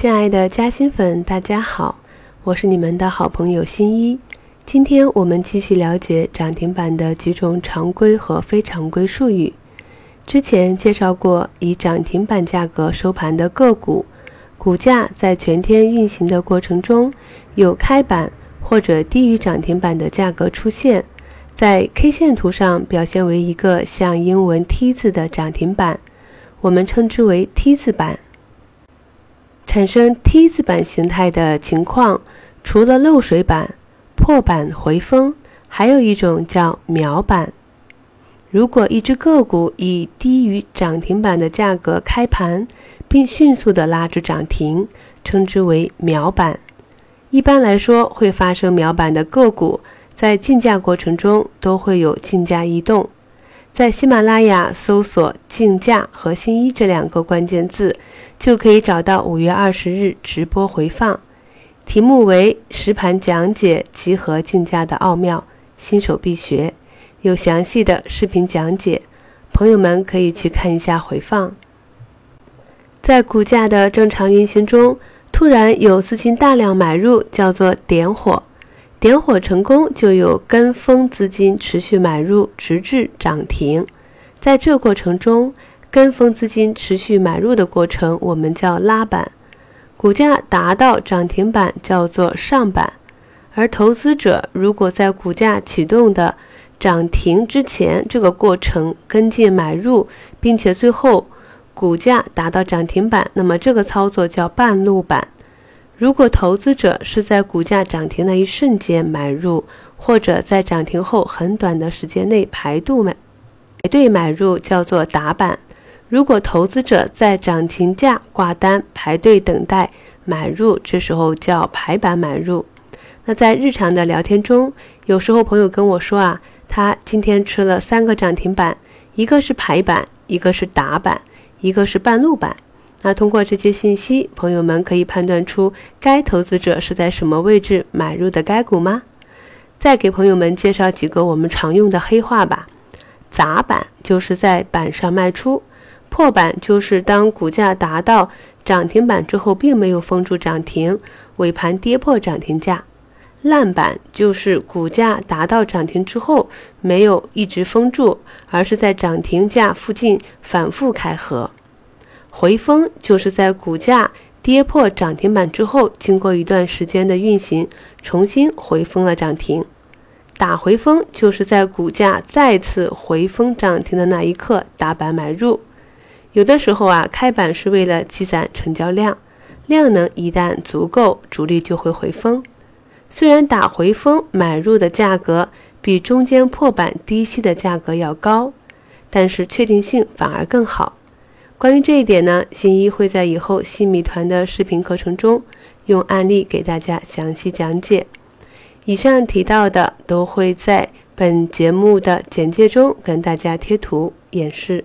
亲爱的嘉兴粉，大家好，我是你们的好朋友新一。今天我们继续了解涨停板的几种常规和非常规术语。之前介绍过，以涨停板价格收盘的个股，股价在全天运行的过程中，有开板或者低于涨停板的价格出现，在 K 线图上表现为一个像英文 T 字的涨停板，我们称之为 T 字板。产生 T 字板形态的情况，除了漏水板、破板回封，还有一种叫秒板。如果一只个股以低于涨停板的价格开盘，并迅速的拉至涨停，称之为秒板。一般来说，会发生秒板的个股，在竞价过程中都会有竞价异动。在喜马拉雅搜索“竞价”和“新一”这两个关键字。就可以找到五月二十日直播回放，题目为“实盘讲解集合竞价的奥妙，新手必学”，有详细的视频讲解，朋友们可以去看一下回放。在股价的正常运行中，突然有资金大量买入，叫做点火，点火成功就有跟风资金持续买入，直至涨停，在这过程中。跟风资金持续买入的过程，我们叫拉板；股价达到涨停板叫做上板。而投资者如果在股价启动的涨停之前这个过程跟进买入，并且最后股价达到涨停板，那么这个操作叫半路板。如果投资者是在股价涨停那一瞬间买入，或者在涨停后很短的时间内排度买排队买入，叫做打板。如果投资者在涨停价挂单排队等待买入，这时候叫排板买入。那在日常的聊天中，有时候朋友跟我说啊，他今天吃了三个涨停板，一个是排板，一个是打板，一个是半路板。那通过这些信息，朋友们可以判断出该投资者是在什么位置买入的该股吗？再给朋友们介绍几个我们常用的黑话吧。砸板就是在板上卖出。破板就是当股价达到涨停板之后，并没有封住涨停，尾盘跌破涨停价；烂板就是股价达到涨停之后，没有一直封住，而是在涨停价附近反复开合；回封就是在股价跌破涨停板之后，经过一段时间的运行，重新回封了涨停；打回封就是在股价再次回封涨停的那一刻打板买入。有的时候啊，开板是为了积攒成交量，量能一旦足够，主力就会回封。虽然打回封买入的价格比中间破板低吸的价格要高，但是确定性反而更好。关于这一点呢，新一会在以后新米团的视频课程中用案例给大家详细讲解。以上提到的都会在本节目的简介中跟大家贴图演示。